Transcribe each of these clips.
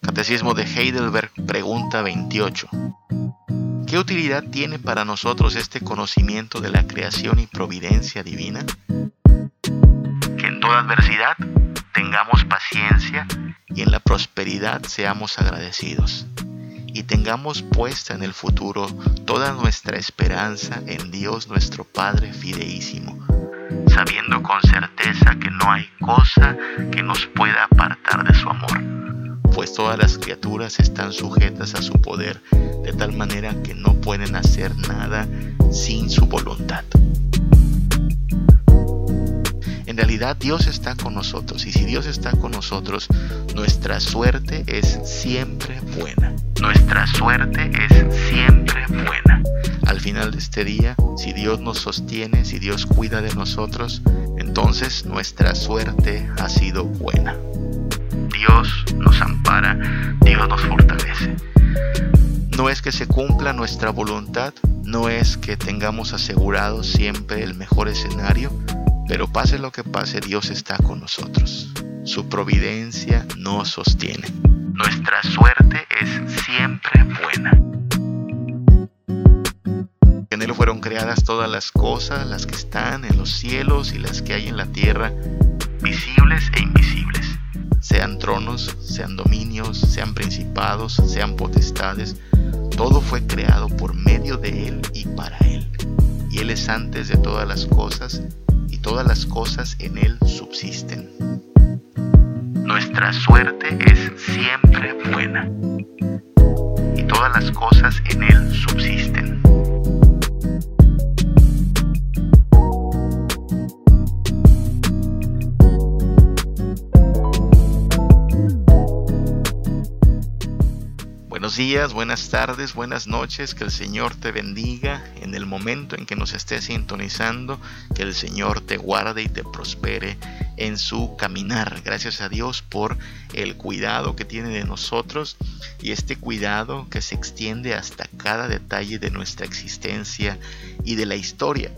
Catecismo de Heidelberg, pregunta 28. ¿Qué utilidad tiene para nosotros este conocimiento de la creación y providencia divina? Que en toda adversidad tengamos paciencia y en la prosperidad seamos agradecidos. Y tengamos puesta en el futuro toda nuestra esperanza en Dios nuestro Padre fideísimo, sabiendo con certeza que no hay cosa que nos pueda apartar de su amor pues todas las criaturas están sujetas a su poder, de tal manera que no pueden hacer nada sin su voluntad. En realidad Dios está con nosotros y si Dios está con nosotros, nuestra suerte es siempre buena. Nuestra suerte es siempre buena. Al final de este día, si Dios nos sostiene, si Dios cuida de nosotros, entonces nuestra suerte ha sido buena. Dios nos ampara, Dios nos fortalece. No es que se cumpla nuestra voluntad, no es que tengamos asegurado siempre el mejor escenario, pero pase lo que pase, Dios está con nosotros. Su providencia nos sostiene. Nuestra suerte es siempre fueron creadas todas las cosas, las que están en los cielos y las que hay en la tierra, visibles e invisibles sean tronos, sean dominios, sean principados, sean potestades, todo fue creado por medio de Él y para Él. Y Él es antes de todas las cosas, y todas las cosas en Él subsisten. Nuestra suerte es siempre buena, y todas las cosas en Él subsisten. Días, buenas tardes, buenas noches, que el Señor te bendiga en el momento en que nos estés sintonizando, que el Señor te guarde y te prospere en su caminar. Gracias a Dios por el cuidado que tiene de nosotros y este cuidado que se extiende hasta cada detalle de nuestra existencia y de la historia.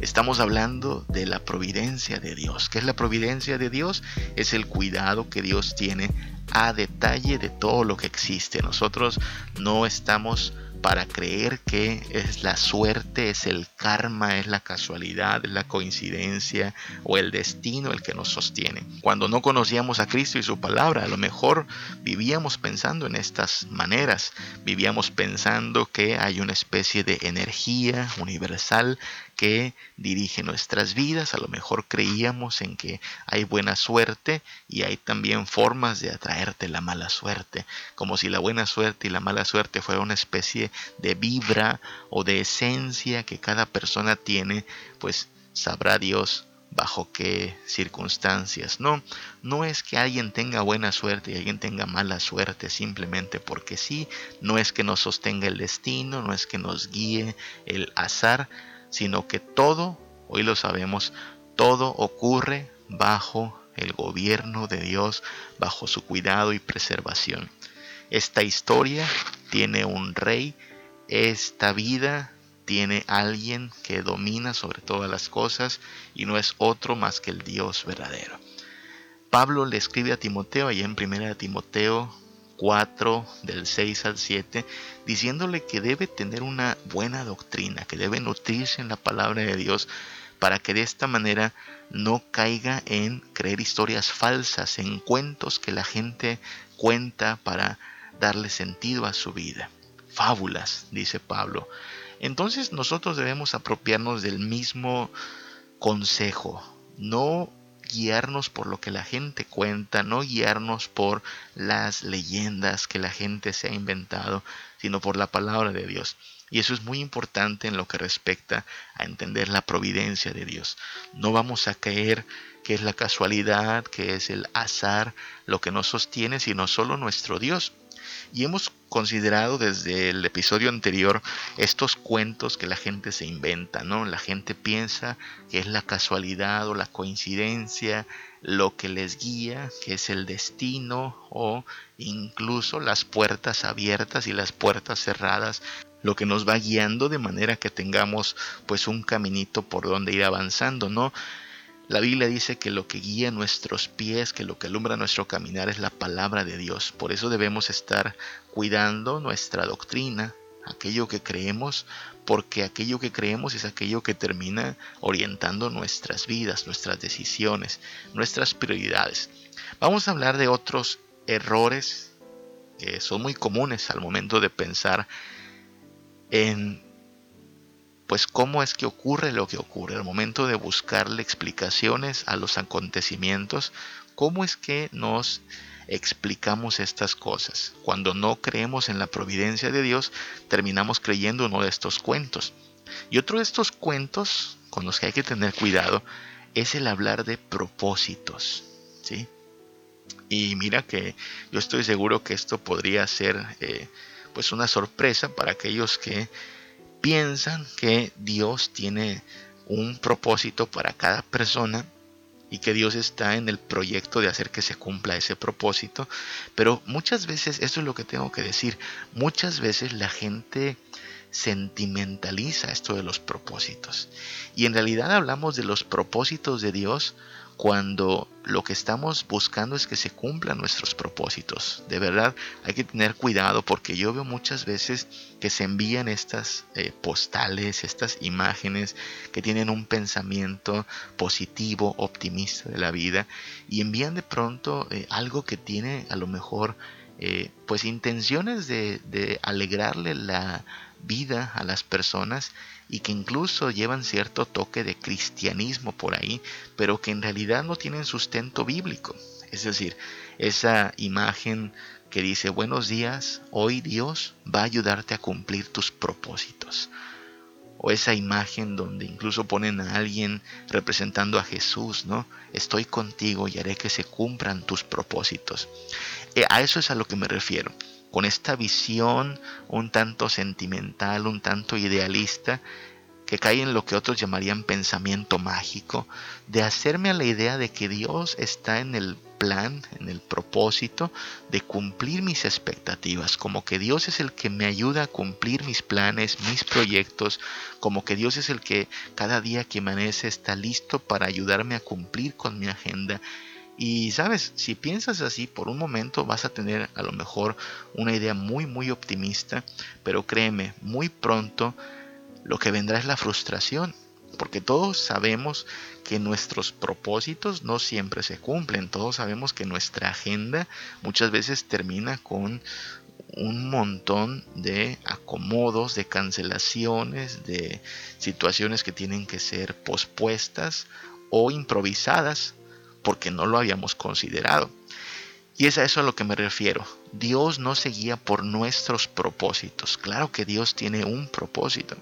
Estamos hablando de la providencia de Dios. ¿Qué es la providencia de Dios? Es el cuidado que Dios tiene a detalle de todo lo que existe. Nosotros no estamos para creer que es la suerte, es el karma, es la casualidad, es la coincidencia o el destino el que nos sostiene. Cuando no conocíamos a Cristo y su palabra, a lo mejor vivíamos pensando en estas maneras, vivíamos pensando que hay una especie de energía universal que dirige nuestras vidas. A lo mejor creíamos en que hay buena suerte y hay también formas de atraerte la mala suerte, como si la buena suerte y la mala suerte fuera una especie de vibra o de esencia que cada persona tiene, pues sabrá Dios bajo qué circunstancias. No, no es que alguien tenga buena suerte y alguien tenga mala suerte simplemente porque sí, no es que nos sostenga el destino, no es que nos guíe el azar, sino que todo, hoy lo sabemos, todo ocurre bajo el gobierno de Dios, bajo su cuidado y preservación. Esta historia tiene un rey, esta vida tiene alguien que domina sobre todas las cosas y no es otro más que el Dios verdadero. Pablo le escribe a Timoteo, allá en 1 Timoteo 4 del 6 al 7, diciéndole que debe tener una buena doctrina, que debe nutrirse en la palabra de Dios para que de esta manera no caiga en creer historias falsas, en cuentos que la gente cuenta para darle sentido a su vida. Fábulas, dice Pablo. Entonces nosotros debemos apropiarnos del mismo consejo, no guiarnos por lo que la gente cuenta, no guiarnos por las leyendas que la gente se ha inventado, sino por la palabra de Dios. Y eso es muy importante en lo que respecta a entender la providencia de Dios. No vamos a creer que es la casualidad, que es el azar lo que nos sostiene, sino solo nuestro Dios. Y hemos considerado desde el episodio anterior estos cuentos que la gente se inventa, ¿no? La gente piensa que es la casualidad o la coincidencia lo que les guía, que es el destino o incluso las puertas abiertas y las puertas cerradas lo que nos va guiando de manera que tengamos pues un caminito por donde ir avanzando, ¿no? La Biblia dice que lo que guía nuestros pies, que lo que alumbra nuestro caminar es la palabra de Dios. Por eso debemos estar cuidando nuestra doctrina, aquello que creemos, porque aquello que creemos es aquello que termina orientando nuestras vidas, nuestras decisiones, nuestras prioridades. Vamos a hablar de otros errores que son muy comunes al momento de pensar en pues cómo es que ocurre lo que ocurre, al momento de buscarle explicaciones a los acontecimientos, cómo es que nos explicamos estas cosas. Cuando no creemos en la providencia de Dios, terminamos creyendo uno de estos cuentos. Y otro de estos cuentos con los que hay que tener cuidado es el hablar de propósitos. ¿sí? Y mira que yo estoy seguro que esto podría ser eh, pues una sorpresa para aquellos que piensan que Dios tiene un propósito para cada persona y que Dios está en el proyecto de hacer que se cumpla ese propósito. Pero muchas veces, eso es lo que tengo que decir, muchas veces la gente sentimentaliza esto de los propósitos. Y en realidad hablamos de los propósitos de Dios cuando lo que estamos buscando es que se cumplan nuestros propósitos. De verdad hay que tener cuidado porque yo veo muchas veces que se envían estas eh, postales, estas imágenes que tienen un pensamiento positivo, optimista de la vida y envían de pronto eh, algo que tiene a lo mejor eh, pues intenciones de, de alegrarle la vida a las personas y que incluso llevan cierto toque de cristianismo por ahí, pero que en realidad no tienen sustento bíblico. Es decir, esa imagen que dice buenos días, hoy Dios va a ayudarte a cumplir tus propósitos. O esa imagen donde incluso ponen a alguien representando a Jesús, ¿no? Estoy contigo y haré que se cumplan tus propósitos. Eh, a eso es a lo que me refiero con esta visión un tanto sentimental, un tanto idealista, que cae en lo que otros llamarían pensamiento mágico, de hacerme a la idea de que Dios está en el plan, en el propósito de cumplir mis expectativas, como que Dios es el que me ayuda a cumplir mis planes, mis proyectos, como que Dios es el que cada día que amanece está listo para ayudarme a cumplir con mi agenda y sabes, si piensas así por un momento vas a tener a lo mejor una idea muy muy optimista, pero créeme, muy pronto lo que vendrá es la frustración, porque todos sabemos que nuestros propósitos no siempre se cumplen, todos sabemos que nuestra agenda muchas veces termina con un montón de acomodos, de cancelaciones, de situaciones que tienen que ser pospuestas o improvisadas porque no lo habíamos considerado. Y es a eso a lo que me refiero. Dios no se guía por nuestros propósitos. Claro que Dios tiene un propósito.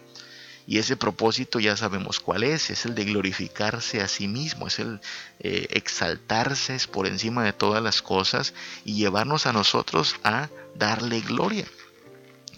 Y ese propósito ya sabemos cuál es. Es el de glorificarse a sí mismo. Es el eh, exaltarse por encima de todas las cosas y llevarnos a nosotros a darle gloria.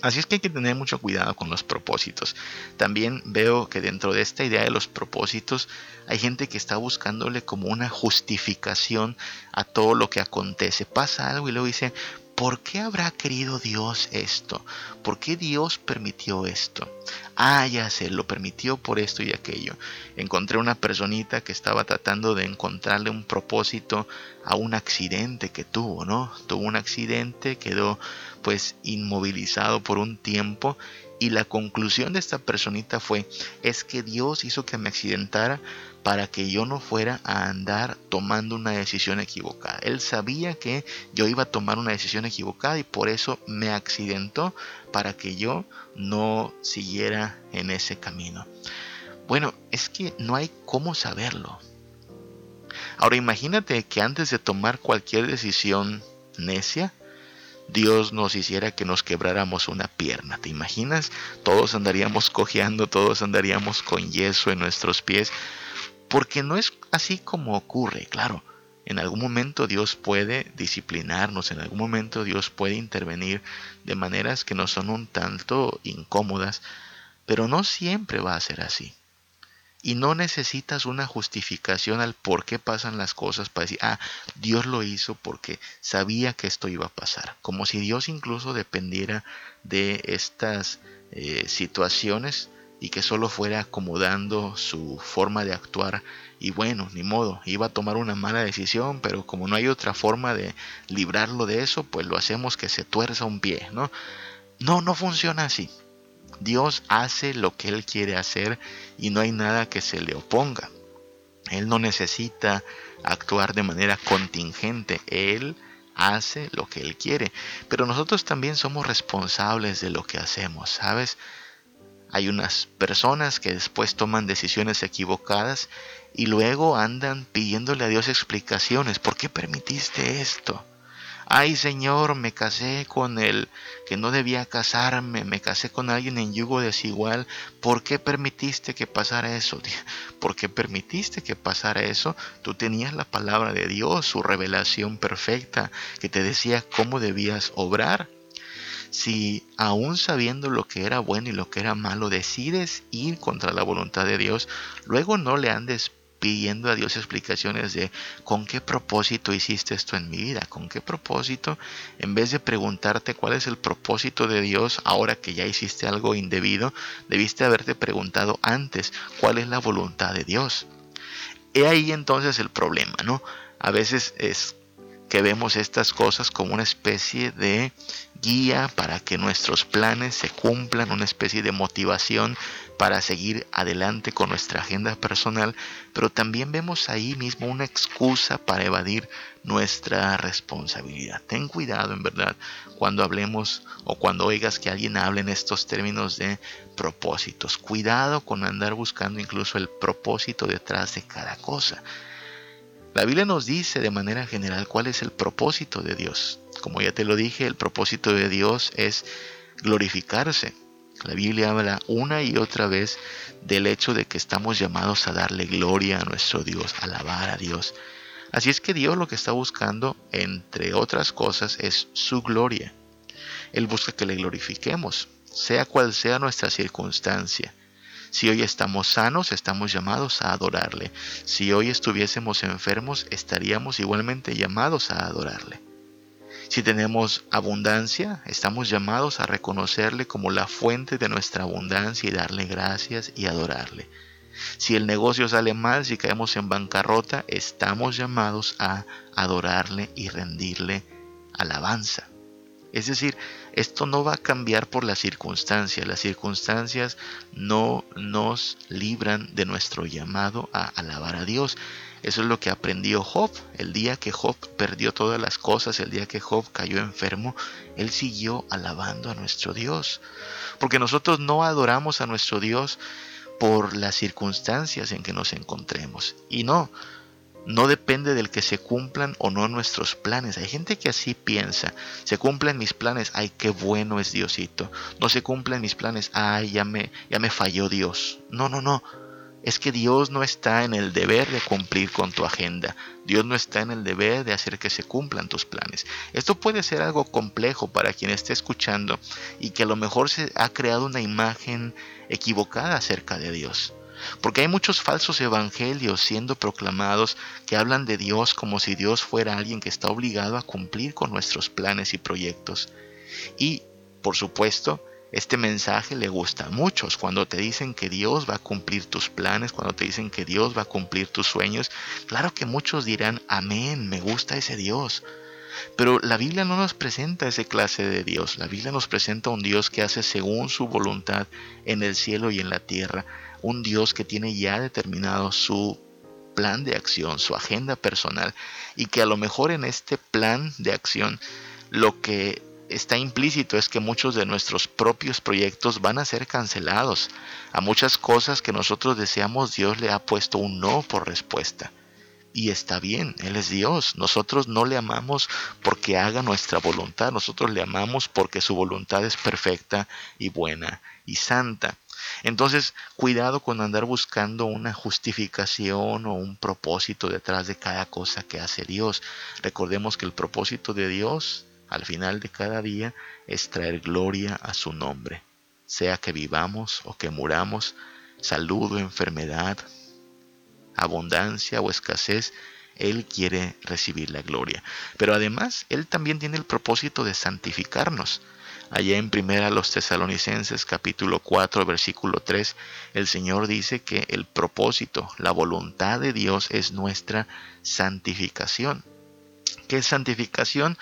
Así es que hay que tener mucho cuidado con los propósitos. También veo que dentro de esta idea de los propósitos hay gente que está buscándole como una justificación a todo lo que acontece. Pasa algo y luego dice, ¿por qué habrá querido Dios esto? ¿Por qué Dios permitió esto? Ah, ya sé, lo permitió por esto y aquello. Encontré una personita que estaba tratando de encontrarle un propósito a un accidente que tuvo, ¿no? Tuvo un accidente, quedó pues inmovilizado por un tiempo y la conclusión de esta personita fue, es que Dios hizo que me accidentara para que yo no fuera a andar tomando una decisión equivocada. Él sabía que yo iba a tomar una decisión equivocada y por eso me accidentó para que yo no siguiera en ese camino. Bueno, es que no hay cómo saberlo. Ahora imagínate que antes de tomar cualquier decisión necia, Dios nos hiciera que nos quebráramos una pierna. ¿Te imaginas? Todos andaríamos cojeando, todos andaríamos con yeso en nuestros pies. Porque no es así como ocurre, claro. En algún momento Dios puede disciplinarnos, en algún momento Dios puede intervenir de maneras que no son un tanto incómodas, pero no siempre va a ser así. Y no necesitas una justificación al por qué pasan las cosas para decir, ah, Dios lo hizo porque sabía que esto iba a pasar. Como si Dios incluso dependiera de estas eh, situaciones y que solo fuera acomodando su forma de actuar y bueno, ni modo, iba a tomar una mala decisión, pero como no hay otra forma de librarlo de eso, pues lo hacemos que se tuerza un pie, ¿no? No, no funciona así. Dios hace lo que Él quiere hacer y no hay nada que se le oponga. Él no necesita actuar de manera contingente. Él hace lo que Él quiere. Pero nosotros también somos responsables de lo que hacemos, ¿sabes? Hay unas personas que después toman decisiones equivocadas y luego andan pidiéndole a Dios explicaciones. ¿Por qué permitiste esto? Ay Señor, me casé con el que no debía casarme, me casé con alguien en yugo desigual. ¿Por qué permitiste que pasara eso? ¿Por qué permitiste que pasara eso? Tú tenías la palabra de Dios, su revelación perfecta, que te decía cómo debías obrar. Si aún sabiendo lo que era bueno y lo que era malo decides ir contra la voluntad de Dios, luego no le andes pidiendo a Dios explicaciones de con qué propósito hiciste esto en mi vida, con qué propósito, en vez de preguntarte cuál es el propósito de Dios ahora que ya hiciste algo indebido, debiste haberte preguntado antes cuál es la voluntad de Dios. He ahí entonces el problema, ¿no? A veces es que vemos estas cosas como una especie de guía para que nuestros planes se cumplan, una especie de motivación para seguir adelante con nuestra agenda personal, pero también vemos ahí mismo una excusa para evadir nuestra responsabilidad. Ten cuidado, en verdad, cuando hablemos o cuando oigas que alguien hable en estos términos de propósitos. Cuidado con andar buscando incluso el propósito detrás de cada cosa. La Biblia nos dice de manera general cuál es el propósito de Dios. Como ya te lo dije, el propósito de Dios es glorificarse, la Biblia habla una y otra vez del hecho de que estamos llamados a darle gloria a nuestro Dios, alabar a Dios. Así es que Dios lo que está buscando, entre otras cosas, es su gloria. Él busca que le glorifiquemos, sea cual sea nuestra circunstancia. Si hoy estamos sanos, estamos llamados a adorarle. Si hoy estuviésemos enfermos, estaríamos igualmente llamados a adorarle. Si tenemos abundancia, estamos llamados a reconocerle como la fuente de nuestra abundancia y darle gracias y adorarle. Si el negocio sale mal, si caemos en bancarrota, estamos llamados a adorarle y rendirle alabanza. Es decir, esto no va a cambiar por las circunstancias. Las circunstancias no nos libran de nuestro llamado a alabar a Dios. Eso es lo que aprendió Job. El día que Job perdió todas las cosas, el día que Job cayó enfermo, él siguió alabando a nuestro Dios. Porque nosotros no adoramos a nuestro Dios por las circunstancias en que nos encontremos. Y no, no depende del que se cumplan o no nuestros planes. Hay gente que así piensa. Se cumplen mis planes, ay, qué bueno es Diosito. No se cumplen mis planes, ay, ya me, ya me falló Dios. No, no, no es que Dios no está en el deber de cumplir con tu agenda. Dios no está en el deber de hacer que se cumplan tus planes. Esto puede ser algo complejo para quien esté escuchando y que a lo mejor se ha creado una imagen equivocada acerca de Dios. Porque hay muchos falsos evangelios siendo proclamados que hablan de Dios como si Dios fuera alguien que está obligado a cumplir con nuestros planes y proyectos. Y, por supuesto, este mensaje le gusta a muchos. Cuando te dicen que Dios va a cumplir tus planes, cuando te dicen que Dios va a cumplir tus sueños, claro que muchos dirán, amén, me gusta ese Dios. Pero la Biblia no nos presenta ese clase de Dios. La Biblia nos presenta un Dios que hace según su voluntad en el cielo y en la tierra. Un Dios que tiene ya determinado su plan de acción, su agenda personal. Y que a lo mejor en este plan de acción lo que está implícito es que muchos de nuestros propios proyectos van a ser cancelados. A muchas cosas que nosotros deseamos Dios le ha puesto un no por respuesta. Y está bien, Él es Dios. Nosotros no le amamos porque haga nuestra voluntad, nosotros le amamos porque su voluntad es perfecta y buena y santa. Entonces, cuidado con andar buscando una justificación o un propósito detrás de cada cosa que hace Dios. Recordemos que el propósito de Dios al final de cada día es traer gloria a su nombre, sea que vivamos o que muramos, salud o enfermedad, abundancia o escasez, Él quiere recibir la gloria. Pero además, Él también tiene el propósito de santificarnos. Allá en primera los tesalonicenses capítulo 4 versículo 3, el Señor dice que el propósito, la voluntad de Dios es nuestra santificación. ¿Qué es santificación?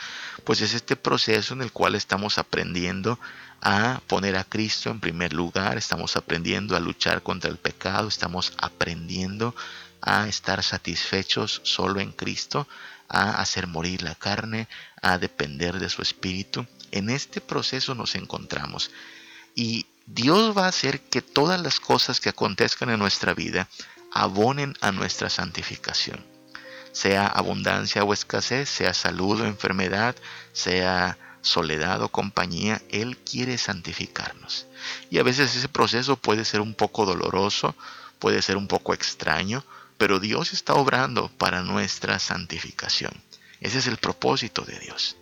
Pues es este proceso en el cual estamos aprendiendo a poner a Cristo en primer lugar, estamos aprendiendo a luchar contra el pecado, estamos aprendiendo a estar satisfechos solo en Cristo, a hacer morir la carne, a depender de su espíritu. En este proceso nos encontramos y Dios va a hacer que todas las cosas que acontezcan en nuestra vida abonen a nuestra santificación. Sea abundancia o escasez, sea salud o enfermedad, sea soledad o compañía, Él quiere santificarnos. Y a veces ese proceso puede ser un poco doloroso, puede ser un poco extraño, pero Dios está obrando para nuestra santificación. Ese es el propósito de Dios.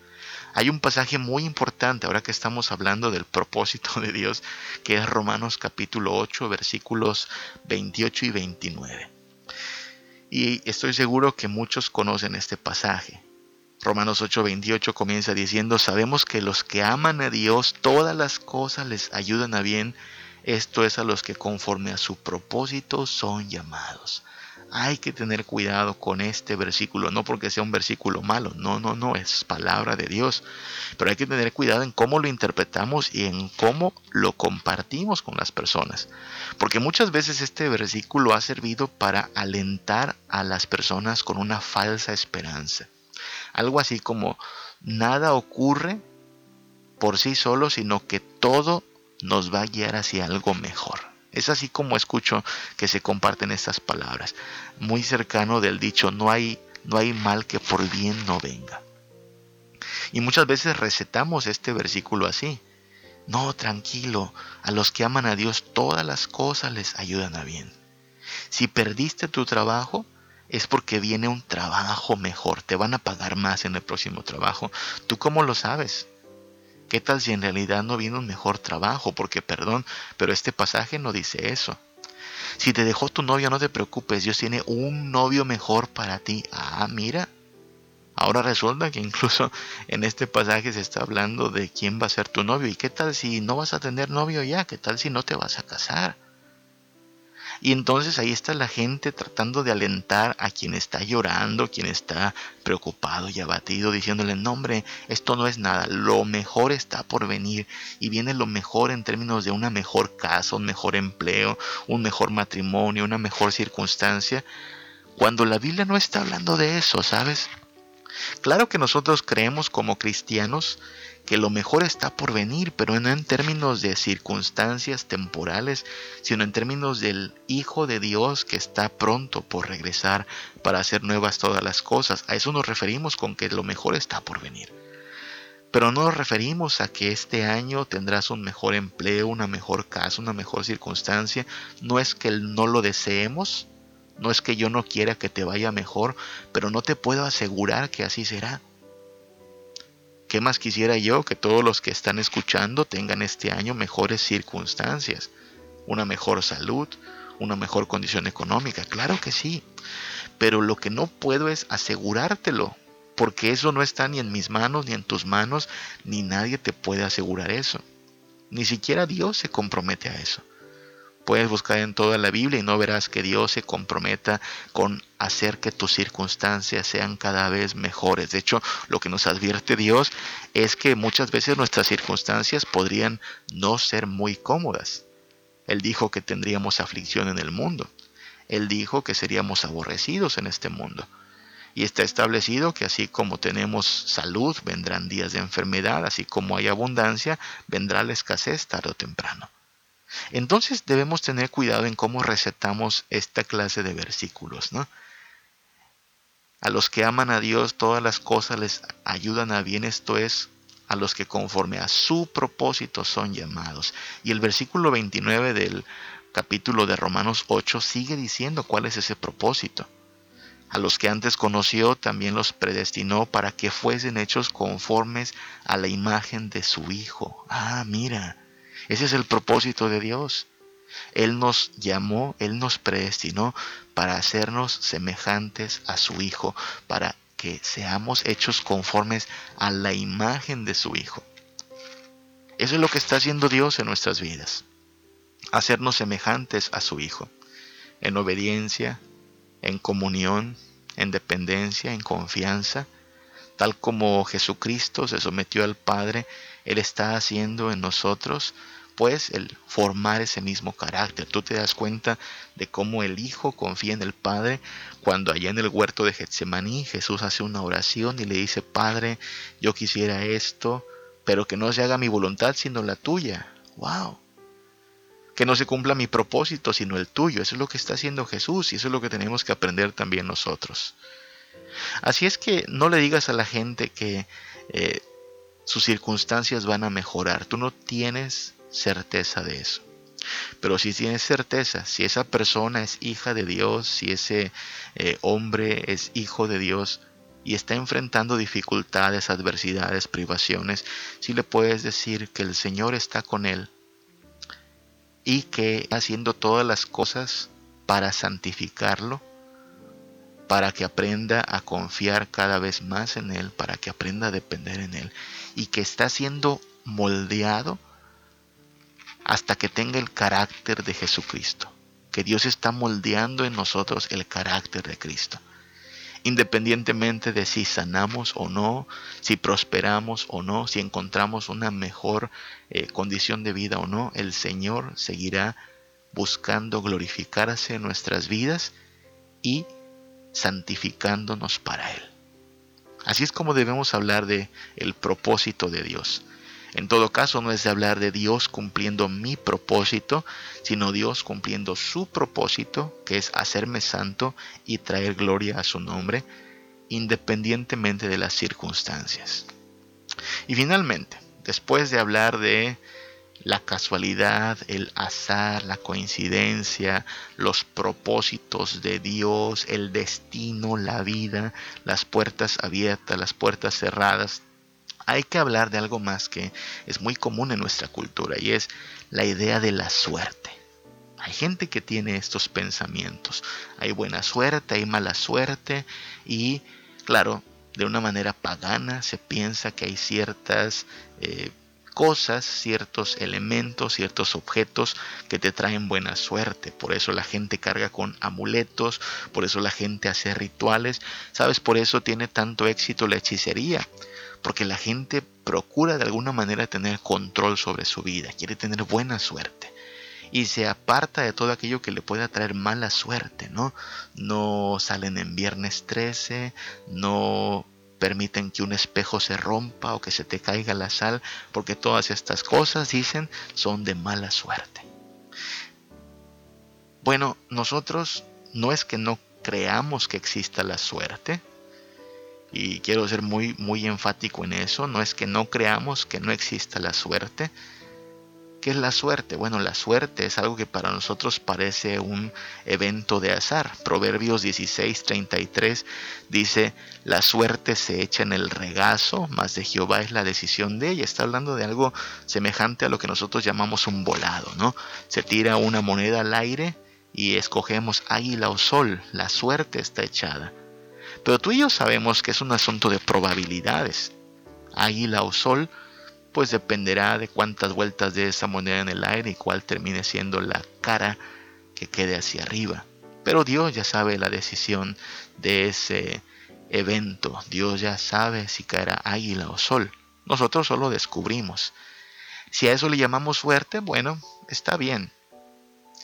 Hay un pasaje muy importante ahora que estamos hablando del propósito de Dios, que es Romanos capítulo 8, versículos 28 y 29. Y estoy seguro que muchos conocen este pasaje. Romanos 8, 28 comienza diciendo, sabemos que los que aman a Dios, todas las cosas les ayudan a bien, esto es a los que conforme a su propósito son llamados hay que tener cuidado con este versículo, no porque sea un versículo malo, no, no, no, es palabra de Dios, pero hay que tener cuidado en cómo lo interpretamos y en cómo lo compartimos con las personas, porque muchas veces este versículo ha servido para alentar a las personas con una falsa esperanza, algo así como nada ocurre por sí solo, sino que todo nos va a guiar hacia algo mejor. Es así como escucho que se comparten estas palabras, muy cercano del dicho, no hay, no hay mal que por bien no venga. Y muchas veces recetamos este versículo así. No, tranquilo, a los que aman a Dios todas las cosas les ayudan a bien. Si perdiste tu trabajo, es porque viene un trabajo mejor, te van a pagar más en el próximo trabajo. ¿Tú cómo lo sabes? ¿Qué tal si en realidad no viene un mejor trabajo? Porque, perdón, pero este pasaje no dice eso. Si te dejó tu novia, no te preocupes, Dios tiene un novio mejor para ti. Ah, mira. Ahora resulta que incluso en este pasaje se está hablando de quién va a ser tu novio. ¿Y qué tal si no vas a tener novio ya? ¿Qué tal si no te vas a casar? Y entonces ahí está la gente tratando de alentar a quien está llorando, quien está preocupado y abatido, diciéndole, no hombre, esto no es nada, lo mejor está por venir y viene lo mejor en términos de una mejor casa, un mejor empleo, un mejor matrimonio, una mejor circunstancia, cuando la Biblia no está hablando de eso, ¿sabes? Claro que nosotros creemos como cristianos que lo mejor está por venir, pero no en términos de circunstancias temporales, sino en términos del Hijo de Dios que está pronto por regresar para hacer nuevas todas las cosas. A eso nos referimos con que lo mejor está por venir. Pero no nos referimos a que este año tendrás un mejor empleo, una mejor casa, una mejor circunstancia. No es que no lo deseemos, no es que yo no quiera que te vaya mejor, pero no te puedo asegurar que así será. ¿Qué más quisiera yo que todos los que están escuchando tengan este año mejores circunstancias? Una mejor salud, una mejor condición económica, claro que sí. Pero lo que no puedo es asegurártelo, porque eso no está ni en mis manos, ni en tus manos, ni nadie te puede asegurar eso. Ni siquiera Dios se compromete a eso. Puedes buscar en toda la Biblia y no verás que Dios se comprometa con hacer que tus circunstancias sean cada vez mejores. De hecho, lo que nos advierte Dios es que muchas veces nuestras circunstancias podrían no ser muy cómodas. Él dijo que tendríamos aflicción en el mundo. Él dijo que seríamos aborrecidos en este mundo. Y está establecido que así como tenemos salud, vendrán días de enfermedad, así como hay abundancia, vendrá la escasez tarde o temprano. Entonces debemos tener cuidado en cómo recetamos esta clase de versículos, ¿no? A los que aman a Dios todas las cosas les ayudan a bien, esto es, a los que conforme a su propósito son llamados. Y el versículo 29 del capítulo de Romanos 8 sigue diciendo cuál es ese propósito. A los que antes conoció también los predestinó para que fuesen hechos conformes a la imagen de su Hijo. Ah, mira, ese es el propósito de Dios. Él nos llamó, Él nos predestinó para hacernos semejantes a su Hijo, para que seamos hechos conformes a la imagen de su Hijo. Eso es lo que está haciendo Dios en nuestras vidas. Hacernos semejantes a su Hijo, en obediencia, en comunión, en dependencia, en confianza, tal como Jesucristo se sometió al Padre, Él está haciendo en nosotros, pues el formar ese mismo carácter. Tú te das cuenta de cómo el Hijo confía en el Padre cuando allá en el huerto de Getsemaní Jesús hace una oración y le dice, Padre, yo quisiera esto, pero que no se haga mi voluntad sino la tuya. ¡Wow! Que no se cumpla mi propósito sino el tuyo. Eso es lo que está haciendo Jesús y eso es lo que tenemos que aprender también nosotros. Así es que no le digas a la gente que eh, sus circunstancias van a mejorar. Tú no tienes certeza de eso. Pero si tienes certeza, si esa persona es hija de Dios, si ese eh, hombre es hijo de Dios, y está enfrentando dificultades, adversidades, privaciones, si le puedes decir que el Señor está con él y que haciendo todas las cosas para santificarlo, para que aprenda a confiar cada vez más en Él, para que aprenda a depender en Él, y que está siendo moldeado hasta que tenga el carácter de Jesucristo, que Dios está moldeando en nosotros el carácter de Cristo. Independientemente de si sanamos o no, si prosperamos o no, si encontramos una mejor eh, condición de vida o no, el Señor seguirá buscando glorificarse en nuestras vidas y santificándonos para Él. Así es como debemos hablar de el propósito de Dios. En todo caso, no es de hablar de Dios cumpliendo mi propósito, sino Dios cumpliendo su propósito, que es hacerme santo y traer gloria a su nombre, independientemente de las circunstancias. Y finalmente, después de hablar de la casualidad, el azar, la coincidencia, los propósitos de Dios, el destino, la vida, las puertas abiertas, las puertas cerradas, hay que hablar de algo más que es muy común en nuestra cultura y es la idea de la suerte. Hay gente que tiene estos pensamientos. Hay buena suerte, hay mala suerte y claro, de una manera pagana se piensa que hay ciertas eh, cosas, ciertos elementos, ciertos objetos que te traen buena suerte. Por eso la gente carga con amuletos, por eso la gente hace rituales. ¿Sabes? Por eso tiene tanto éxito la hechicería porque la gente procura de alguna manera tener control sobre su vida, quiere tener buena suerte y se aparta de todo aquello que le pueda traer mala suerte, ¿no? No salen en viernes 13, no permiten que un espejo se rompa o que se te caiga la sal, porque todas estas cosas, dicen, son de mala suerte. Bueno, nosotros no es que no creamos que exista la suerte, y quiero ser muy, muy enfático en eso. No es que no creamos que no exista la suerte. ¿Qué es la suerte? Bueno, la suerte es algo que para nosotros parece un evento de azar. Proverbios 16:33 dice, la suerte se echa en el regazo, mas de Jehová es la decisión de ella. Está hablando de algo semejante a lo que nosotros llamamos un volado, ¿no? Se tira una moneda al aire y escogemos águila o sol. La suerte está echada. Pero tú y yo sabemos que es un asunto de probabilidades. Águila o sol, pues dependerá de cuántas vueltas de esa moneda en el aire y cuál termine siendo la cara que quede hacia arriba. Pero Dios ya sabe la decisión de ese evento. Dios ya sabe si caerá águila o sol. Nosotros solo descubrimos. Si a eso le llamamos suerte, bueno, está bien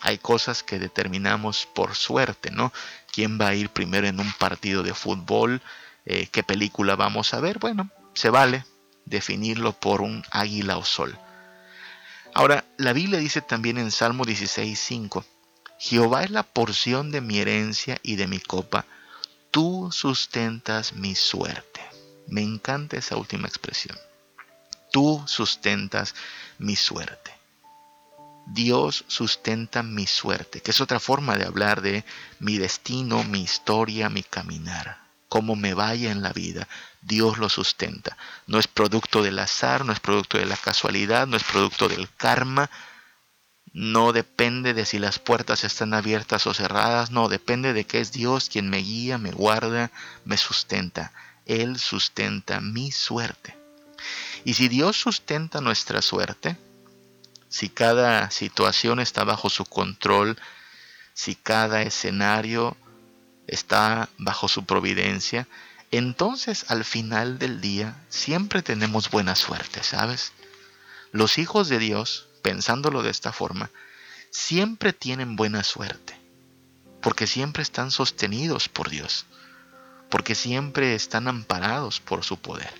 hay cosas que determinamos por suerte, ¿no? ¿Quién va a ir primero en un partido de fútbol? Eh, ¿Qué película vamos a ver? Bueno, se vale definirlo por un águila o sol. Ahora, la Biblia dice también en Salmo 16:5, Jehová es la porción de mi herencia y de mi copa, tú sustentas mi suerte. Me encanta esa última expresión. Tú sustentas mi suerte. Dios sustenta mi suerte, que es otra forma de hablar de mi destino, mi historia, mi caminar. Cómo me vaya en la vida, Dios lo sustenta. No es producto del azar, no es producto de la casualidad, no es producto del karma, no depende de si las puertas están abiertas o cerradas, no, depende de que es Dios quien me guía, me guarda, me sustenta. Él sustenta mi suerte. Y si Dios sustenta nuestra suerte, si cada situación está bajo su control, si cada escenario está bajo su providencia, entonces al final del día siempre tenemos buena suerte, ¿sabes? Los hijos de Dios, pensándolo de esta forma, siempre tienen buena suerte, porque siempre están sostenidos por Dios, porque siempre están amparados por su poder,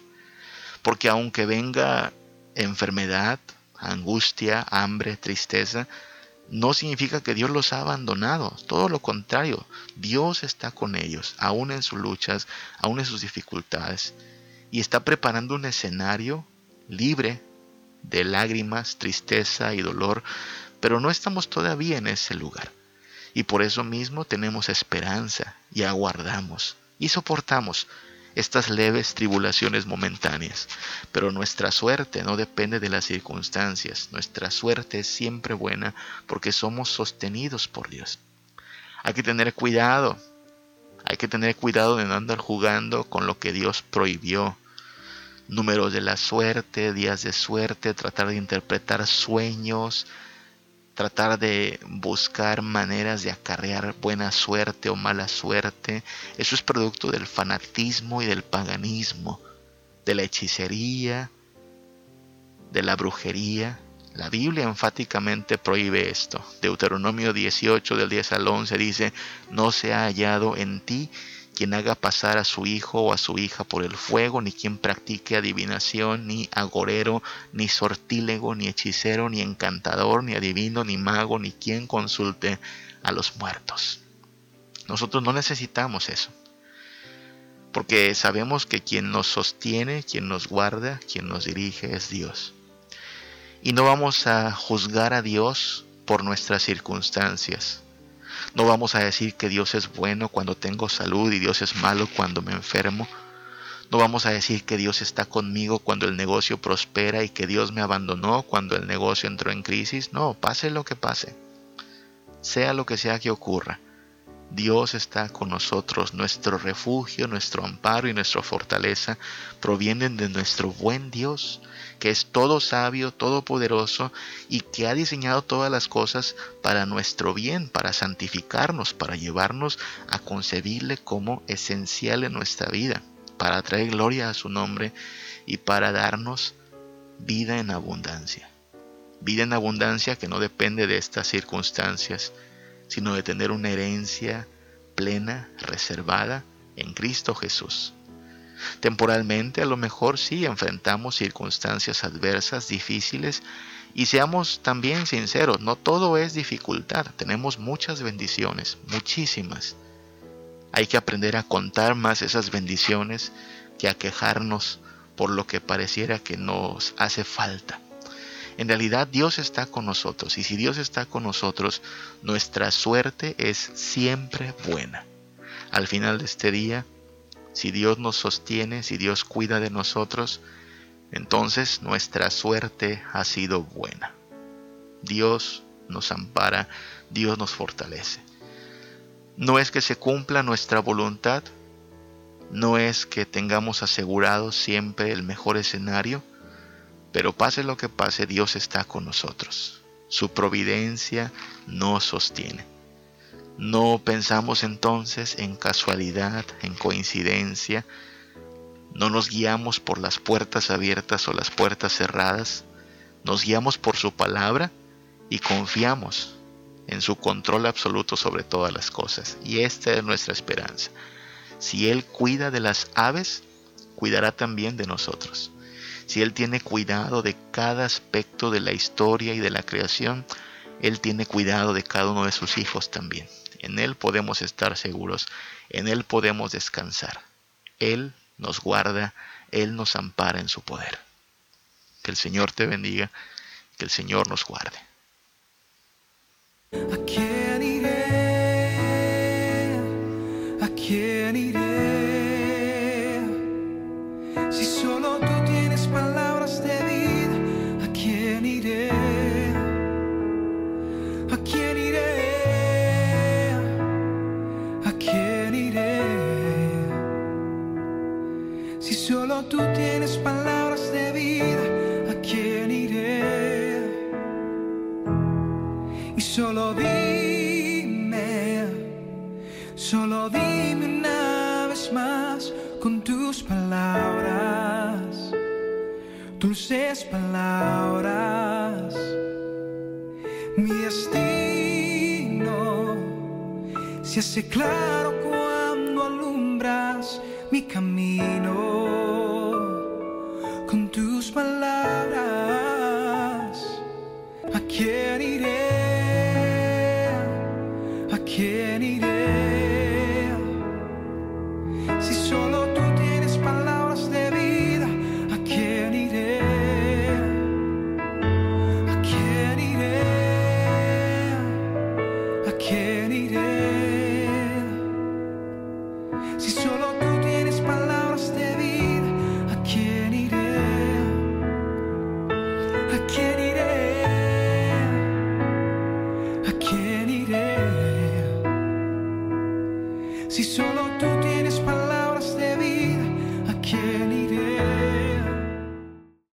porque aunque venga enfermedad, angustia, hambre, tristeza, no significa que Dios los ha abandonado, todo lo contrario, Dios está con ellos, aún en sus luchas, aún en sus dificultades, y está preparando un escenario libre de lágrimas, tristeza y dolor, pero no estamos todavía en ese lugar. Y por eso mismo tenemos esperanza y aguardamos y soportamos estas leves tribulaciones momentáneas. Pero nuestra suerte no depende de las circunstancias, nuestra suerte es siempre buena porque somos sostenidos por Dios. Hay que tener cuidado, hay que tener cuidado de no andar jugando con lo que Dios prohibió. Números de la suerte, días de suerte, tratar de interpretar sueños, tratar de buscar maneras de acarrear buena suerte o mala suerte. Eso es producto del fanatismo y del paganismo, de la hechicería, de la brujería. La Biblia enfáticamente prohíbe esto. Deuteronomio 18 del 10 al 11 dice, no se ha hallado en ti quien haga pasar a su hijo o a su hija por el fuego, ni quien practique adivinación, ni agorero, ni sortílego, ni hechicero, ni encantador, ni adivino, ni mago, ni quien consulte a los muertos. Nosotros no necesitamos eso, porque sabemos que quien nos sostiene, quien nos guarda, quien nos dirige es Dios. Y no vamos a juzgar a Dios por nuestras circunstancias no vamos a decir que Dios es bueno cuando tengo salud y Dios es malo cuando me enfermo. No vamos a decir que Dios está conmigo cuando el negocio prospera y que Dios me abandonó cuando el negocio entró en crisis. No, pase lo que pase. Sea lo que sea que ocurra. Dios está con nosotros, nuestro refugio, nuestro amparo y nuestra fortaleza provienen de nuestro buen Dios, que es todo sabio, todopoderoso y que ha diseñado todas las cosas para nuestro bien, para santificarnos, para llevarnos a concebirle como esencial en nuestra vida, para traer gloria a su nombre y para darnos vida en abundancia. Vida en abundancia que no depende de estas circunstancias, sino de tener una herencia plena, reservada en Cristo Jesús. Temporalmente a lo mejor sí enfrentamos circunstancias adversas, difíciles, y seamos también sinceros, no todo es dificultad, tenemos muchas bendiciones, muchísimas. Hay que aprender a contar más esas bendiciones que a quejarnos por lo que pareciera que nos hace falta. En realidad Dios está con nosotros y si Dios está con nosotros, nuestra suerte es siempre buena. Al final de este día, si Dios nos sostiene, si Dios cuida de nosotros, entonces nuestra suerte ha sido buena. Dios nos ampara, Dios nos fortalece. No es que se cumpla nuestra voluntad, no es que tengamos asegurado siempre el mejor escenario, pero pase lo que pase, Dios está con nosotros. Su providencia nos sostiene. No pensamos entonces en casualidad, en coincidencia. No nos guiamos por las puertas abiertas o las puertas cerradas. Nos guiamos por su palabra y confiamos en su control absoluto sobre todas las cosas. Y esta es nuestra esperanza. Si Él cuida de las aves, cuidará también de nosotros si Él tiene cuidado de cada aspecto de la historia y de la creación, Él tiene cuidado de cada uno de sus hijos también. En Él podemos estar seguros, en Él podemos descansar. Él nos guarda, Él nos ampara en su poder. Que el Señor te bendiga, que el Señor nos guarde. Dulces palabras, mi destino se hace claro cuando alumbras mi camino con tus palabras. ¿A quién iré?